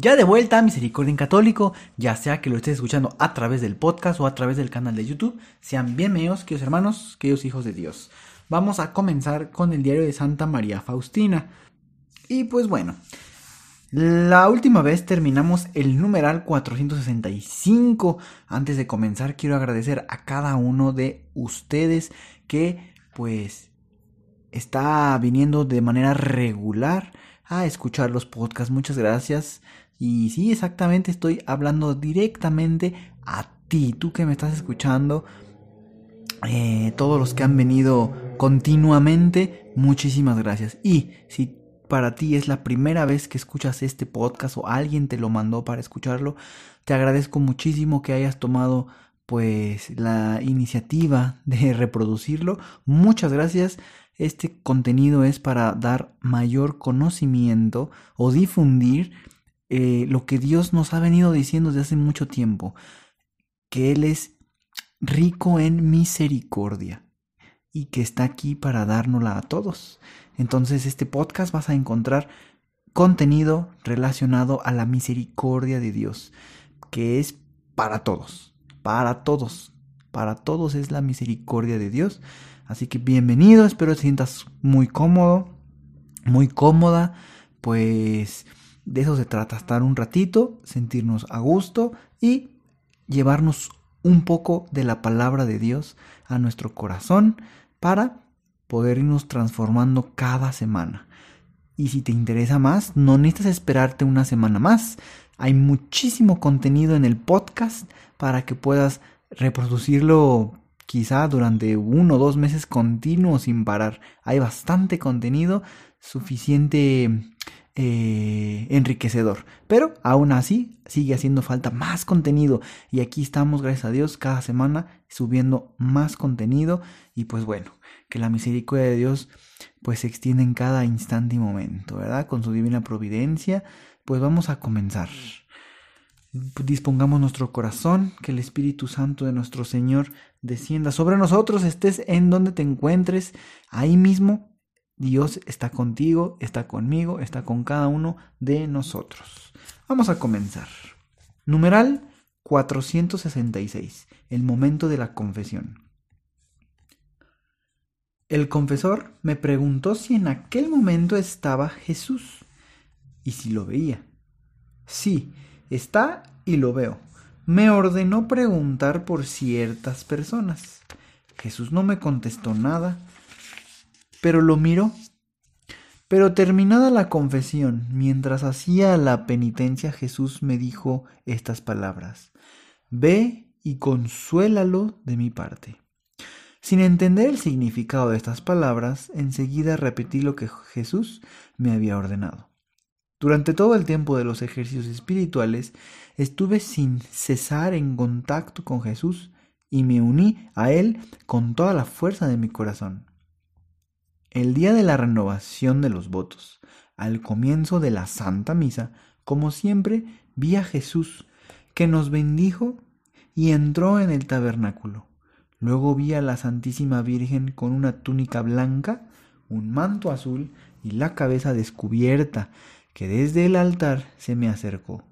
Ya de vuelta Misericordia en Católico, ya sea que lo estés escuchando a través del podcast o a través del canal de YouTube, sean bienvenidos, queridos hermanos, queridos hijos de Dios. Vamos a comenzar con el diario de Santa María Faustina. Y pues bueno, la última vez terminamos el numeral 465. Antes de comenzar, quiero agradecer a cada uno de ustedes que pues está viniendo de manera regular a escuchar los podcasts. Muchas gracias. Y sí, exactamente, estoy hablando directamente a ti, tú que me estás escuchando. Eh, todos los que han venido continuamente, muchísimas gracias. Y si para ti es la primera vez que escuchas este podcast o alguien te lo mandó para escucharlo, te agradezco muchísimo que hayas tomado pues la iniciativa de reproducirlo. Muchas gracias. Este contenido es para dar mayor conocimiento o difundir eh, lo que Dios nos ha venido diciendo desde hace mucho tiempo, que Él es rico en misericordia y que está aquí para dárnosla a todos. Entonces, este podcast vas a encontrar contenido relacionado a la misericordia de Dios, que es para todos, para todos, para todos es la misericordia de Dios. Así que bienvenido, espero te sientas muy cómodo, muy cómoda, pues de eso se trata, estar un ratito, sentirnos a gusto y llevarnos un poco de la palabra de Dios a nuestro corazón para poder irnos transformando cada semana. Y si te interesa más, no necesitas esperarte una semana más. Hay muchísimo contenido en el podcast para que puedas reproducirlo quizá durante uno o dos meses continuos sin parar. Hay bastante contenido, suficiente eh, enriquecedor. Pero aún así sigue haciendo falta más contenido. Y aquí estamos, gracias a Dios, cada semana subiendo más contenido. Y pues bueno, que la misericordia de Dios pues se extiende en cada instante y momento, ¿verdad? Con su divina providencia. Pues vamos a comenzar. Dispongamos nuestro corazón, que el Espíritu Santo de nuestro Señor descienda sobre nosotros, estés en donde te encuentres, ahí mismo Dios está contigo, está conmigo, está con cada uno de nosotros. Vamos a comenzar. Numeral 466. El momento de la confesión. El confesor me preguntó si en aquel momento estaba Jesús y si lo veía. Sí, está y lo veo. Me ordenó preguntar por ciertas personas. Jesús no me contestó nada pero lo miró. Pero terminada la confesión, mientras hacía la penitencia, Jesús me dijo estas palabras, Ve y consuélalo de mi parte. Sin entender el significado de estas palabras, enseguida repetí lo que Jesús me había ordenado. Durante todo el tiempo de los ejercicios espirituales, estuve sin cesar en contacto con Jesús y me uní a Él con toda la fuerza de mi corazón. El día de la renovación de los votos, al comienzo de la Santa Misa, como siempre, vi a Jesús, que nos bendijo y entró en el tabernáculo. Luego vi a la Santísima Virgen con una túnica blanca, un manto azul y la cabeza descubierta, que desde el altar se me acercó.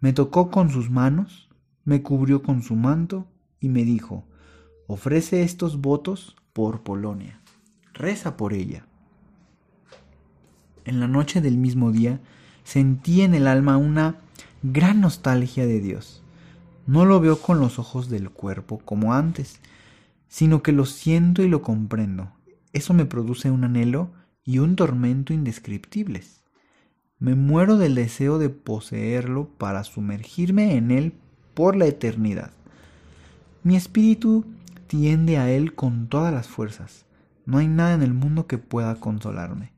Me tocó con sus manos, me cubrió con su manto y me dijo, ofrece estos votos por Polonia reza por ella. En la noche del mismo día sentí en el alma una gran nostalgia de Dios. No lo veo con los ojos del cuerpo como antes, sino que lo siento y lo comprendo. Eso me produce un anhelo y un tormento indescriptibles. Me muero del deseo de poseerlo para sumergirme en él por la eternidad. Mi espíritu tiende a él con todas las fuerzas. No hay nada en el mundo que pueda consolarme.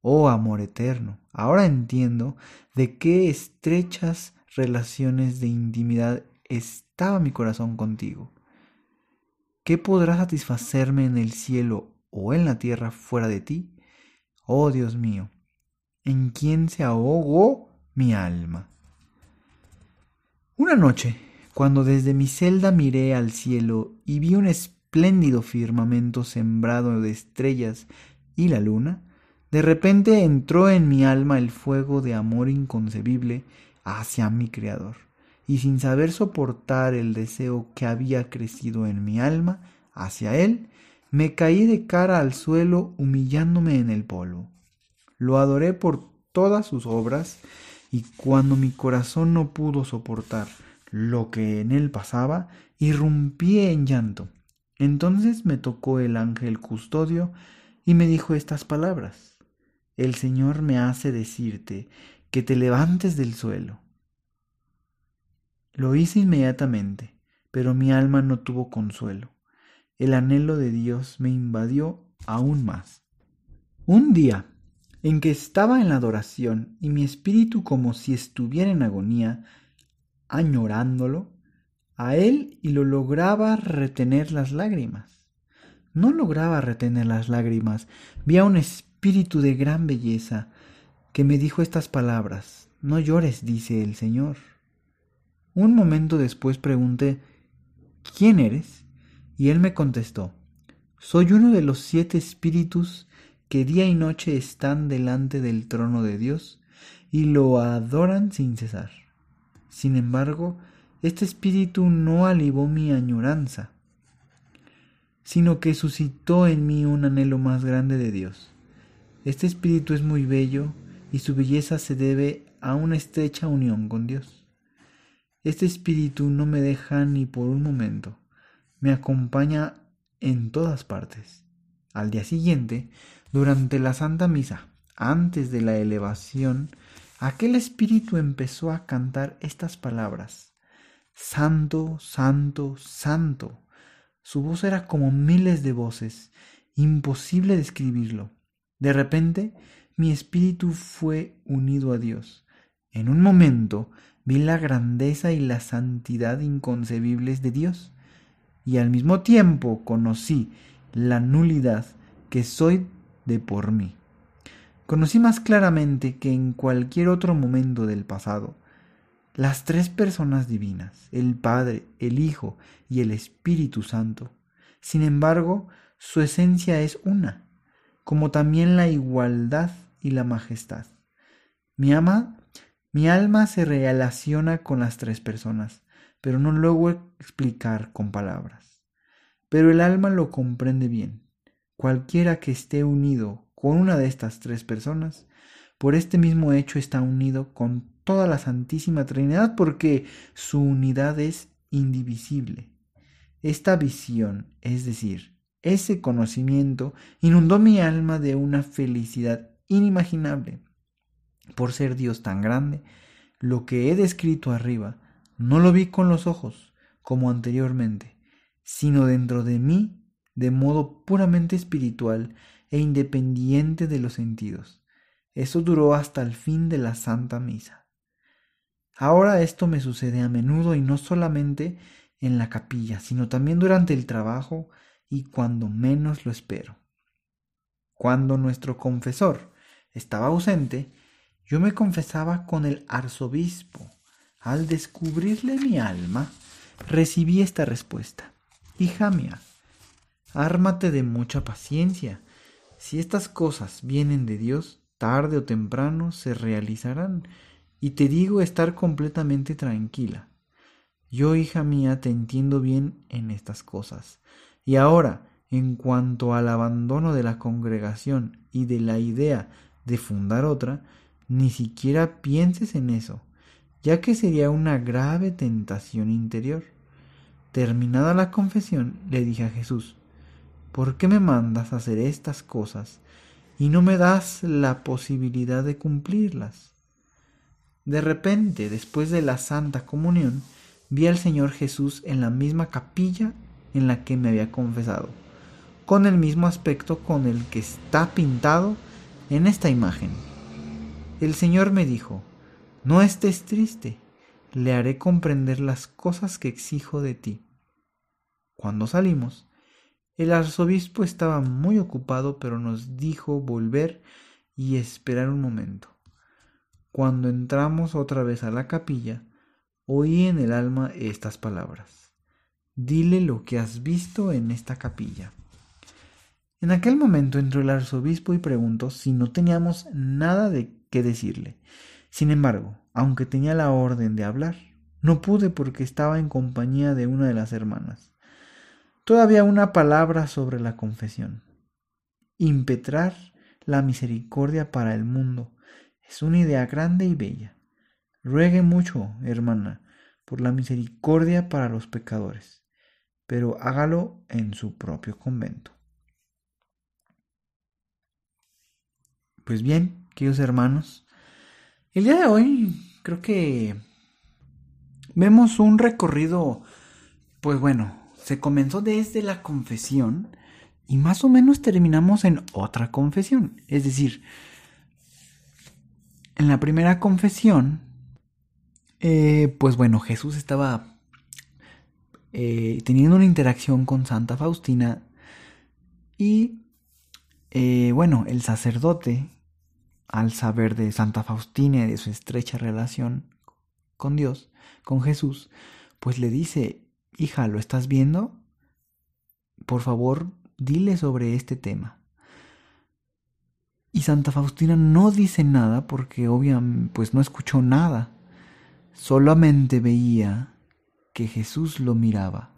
Oh amor eterno, ahora entiendo de qué estrechas relaciones de intimidad estaba mi corazón contigo. ¿Qué podrá satisfacerme en el cielo o en la tierra fuera de ti? Oh Dios mío, ¿en quién se ahogó mi alma? Una noche, cuando desde mi celda miré al cielo y vi un espléndido firmamento sembrado de estrellas y la luna, de repente entró en mi alma el fuego de amor inconcebible hacia mi Creador, y sin saber soportar el deseo que había crecido en mi alma hacia Él, me caí de cara al suelo humillándome en el polvo. Lo adoré por todas sus obras, y cuando mi corazón no pudo soportar lo que en él pasaba, irrumpí en llanto. Entonces me tocó el ángel custodio y me dijo estas palabras. El Señor me hace decirte que te levantes del suelo. Lo hice inmediatamente, pero mi alma no tuvo consuelo. El anhelo de Dios me invadió aún más. Un día, en que estaba en la adoración y mi espíritu como si estuviera en agonía, añorándolo, a él y lo lograba retener las lágrimas. No lograba retener las lágrimas, vi a un espíritu de gran belleza que me dijo estas palabras, No llores, dice el Señor. Un momento después pregunté, ¿quién eres? Y él me contestó, Soy uno de los siete espíritus que día y noche están delante del trono de Dios y lo adoran sin cesar. Sin embargo, este espíritu no alivó mi añoranza, sino que suscitó en mí un anhelo más grande de Dios. Este espíritu es muy bello y su belleza se debe a una estrecha unión con Dios. Este espíritu no me deja ni por un momento, me acompaña en todas partes. Al día siguiente durante la Santa Misa, antes de la elevación, aquel espíritu empezó a cantar estas palabras. Santo, santo, santo. Su voz era como miles de voces, imposible describirlo. De repente, mi espíritu fue unido a Dios. En un momento vi la grandeza y la santidad inconcebibles de Dios, y al mismo tiempo conocí la nulidad que soy de por mí. Conocí más claramente que en cualquier otro momento del pasado las tres personas divinas, el Padre, el Hijo y el Espíritu Santo. Sin embargo, su esencia es una, como también la igualdad y la majestad. Mi ama, mi alma se relaciona con las tres personas, pero no logro explicar con palabras. Pero el alma lo comprende bien. Cualquiera que esté unido con una de estas tres personas, por este mismo hecho está unido con toda la Santísima Trinidad porque su unidad es indivisible. Esta visión, es decir, ese conocimiento, inundó mi alma de una felicidad inimaginable. Por ser Dios tan grande, lo que he descrito arriba no lo vi con los ojos, como anteriormente, sino dentro de mí de modo puramente espiritual e independiente de los sentidos. Eso duró hasta el fin de la Santa Misa. Ahora esto me sucede a menudo y no solamente en la capilla, sino también durante el trabajo y cuando menos lo espero. Cuando nuestro confesor estaba ausente, yo me confesaba con el arzobispo. Al descubrirle mi alma, recibí esta respuesta. Hija mía, Ármate de mucha paciencia. Si estas cosas vienen de Dios, tarde o temprano se realizarán. Y te digo estar completamente tranquila. Yo, hija mía, te entiendo bien en estas cosas. Y ahora, en cuanto al abandono de la congregación y de la idea de fundar otra, ni siquiera pienses en eso, ya que sería una grave tentación interior. Terminada la confesión, le dije a Jesús, ¿por qué me mandas a hacer estas cosas y no me das la posibilidad de cumplirlas? De repente, después de la Santa Comunión, vi al Señor Jesús en la misma capilla en la que me había confesado, con el mismo aspecto con el que está pintado en esta imagen. El Señor me dijo, no estés triste, le haré comprender las cosas que exijo de ti. Cuando salimos, el arzobispo estaba muy ocupado, pero nos dijo volver y esperar un momento. Cuando entramos otra vez a la capilla, oí en el alma estas palabras. Dile lo que has visto en esta capilla. En aquel momento entró el arzobispo y preguntó si no teníamos nada de qué decirle. Sin embargo, aunque tenía la orden de hablar, no pude porque estaba en compañía de una de las hermanas. Todavía una palabra sobre la confesión. Impetrar la misericordia para el mundo es una idea grande y bella. Ruegue mucho, hermana, por la misericordia para los pecadores, pero hágalo en su propio convento. Pues bien, queridos hermanos, el día de hoy creo que vemos un recorrido, pues bueno, se comenzó desde la confesión y más o menos terminamos en otra confesión. Es decir, en la primera confesión, eh, pues bueno, Jesús estaba eh, teniendo una interacción con Santa Faustina y eh, bueno, el sacerdote, al saber de Santa Faustina y de su estrecha relación con Dios, con Jesús, pues le dice, hija, ¿lo estás viendo? Por favor, dile sobre este tema. Y Santa Faustina no dice nada porque obviamente pues no escuchó nada. Solamente veía que Jesús lo miraba.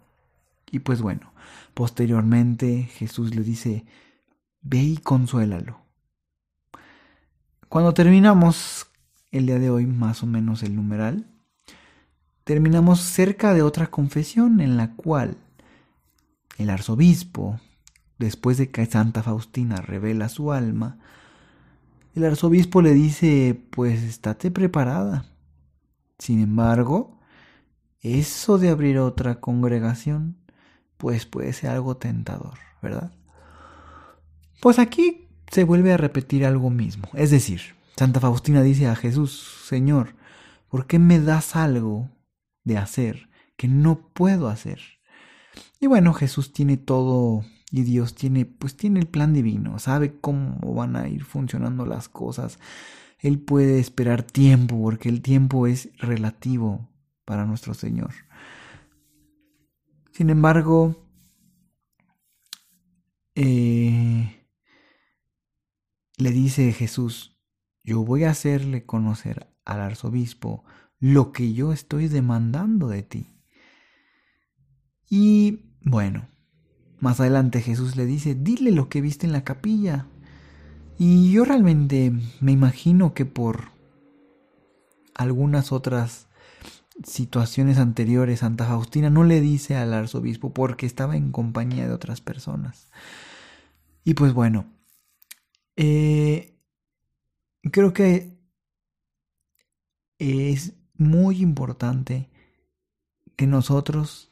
Y pues bueno, posteriormente Jesús le dice, Ve y consuélalo. Cuando terminamos el día de hoy, más o menos el numeral, terminamos cerca de otra confesión en la cual el arzobispo, después de que Santa Faustina revela su alma, el arzobispo le dice, pues estate preparada. Sin embargo, eso de abrir otra congregación, pues puede ser algo tentador, ¿verdad? Pues aquí se vuelve a repetir algo mismo. Es decir, Santa Faustina dice a Jesús, Señor, ¿por qué me das algo de hacer que no puedo hacer? Y bueno, Jesús tiene todo y Dios tiene pues tiene el plan divino, sabe cómo van a ir funcionando las cosas. Él puede esperar tiempo porque el tiempo es relativo para nuestro Señor. Sin embargo, eh, le dice Jesús, yo voy a hacerle conocer al arzobispo lo que yo estoy demandando de ti. Y bueno, más adelante Jesús le dice, dile lo que viste en la capilla. Y yo realmente me imagino que por algunas otras situaciones anteriores Santa Faustina no le dice al arzobispo porque estaba en compañía de otras personas. Y pues bueno, eh, creo que es muy importante que nosotros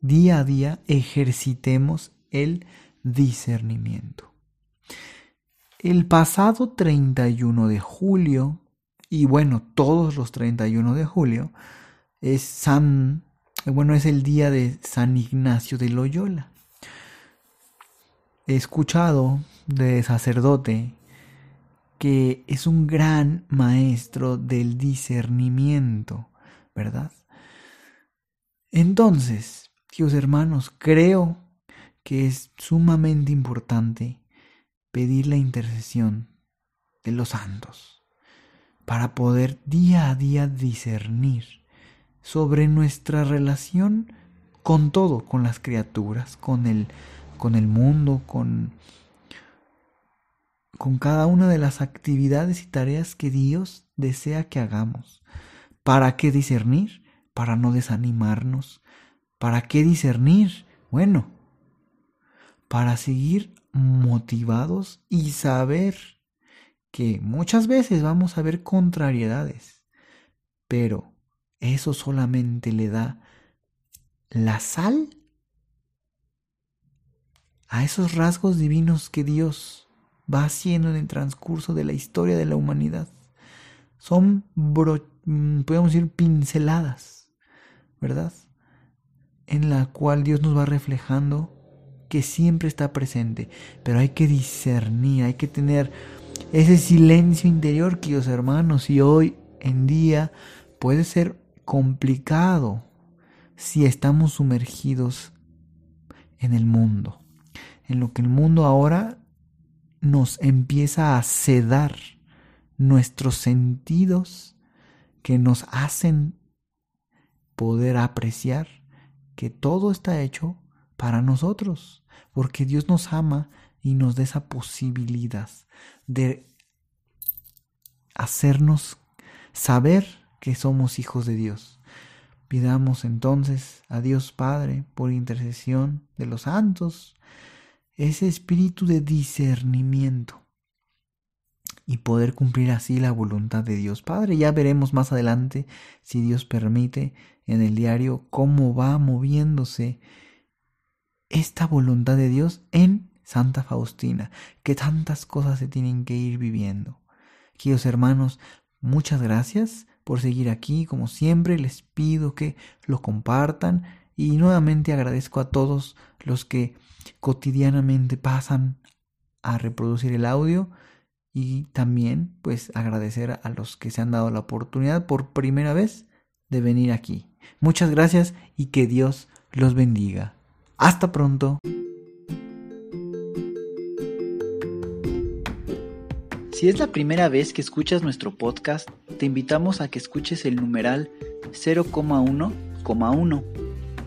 día a día ejercitemos el discernimiento. El pasado 31 de julio, y bueno, todos los 31 de julio, es San, bueno, es el día de San Ignacio de Loyola. He escuchado de sacerdote que es un gran maestro del discernimiento, ¿verdad? Entonces, Dios hermanos, creo que es sumamente importante pedir la intercesión de los santos para poder día a día discernir sobre nuestra relación con todo, con las criaturas, con el, con el mundo, con con cada una de las actividades y tareas que Dios desea que hagamos. ¿Para qué discernir? Para no desanimarnos. ¿Para qué discernir? Bueno, para seguir motivados y saber que muchas veces vamos a ver contrariedades, pero eso solamente le da la sal a esos rasgos divinos que Dios va haciendo en el transcurso de la historia de la humanidad. Son, mm, podemos decir, pinceladas, ¿verdad? En la cual Dios nos va reflejando que siempre está presente, pero hay que discernir, hay que tener ese silencio interior, queridos hermanos, y hoy en día puede ser complicado si estamos sumergidos en el mundo, en lo que el mundo ahora nos empieza a sedar nuestros sentidos que nos hacen poder apreciar que todo está hecho para nosotros, porque Dios nos ama y nos da esa posibilidad de hacernos saber que somos hijos de Dios. Pidamos entonces a Dios Padre, por intercesión de los santos, ese espíritu de discernimiento y poder cumplir así la voluntad de Dios Padre. Ya veremos más adelante, si Dios permite, en el diario cómo va moviéndose esta voluntad de Dios en Santa Faustina, que tantas cosas se tienen que ir viviendo. Queridos hermanos, muchas gracias por seguir aquí. Como siempre, les pido que lo compartan y nuevamente agradezco a todos los que cotidianamente pasan a reproducir el audio y también pues agradecer a los que se han dado la oportunidad por primera vez de venir aquí. Muchas gracias y que Dios los bendiga. Hasta pronto. Si es la primera vez que escuchas nuestro podcast, te invitamos a que escuches el numeral 0,1,1,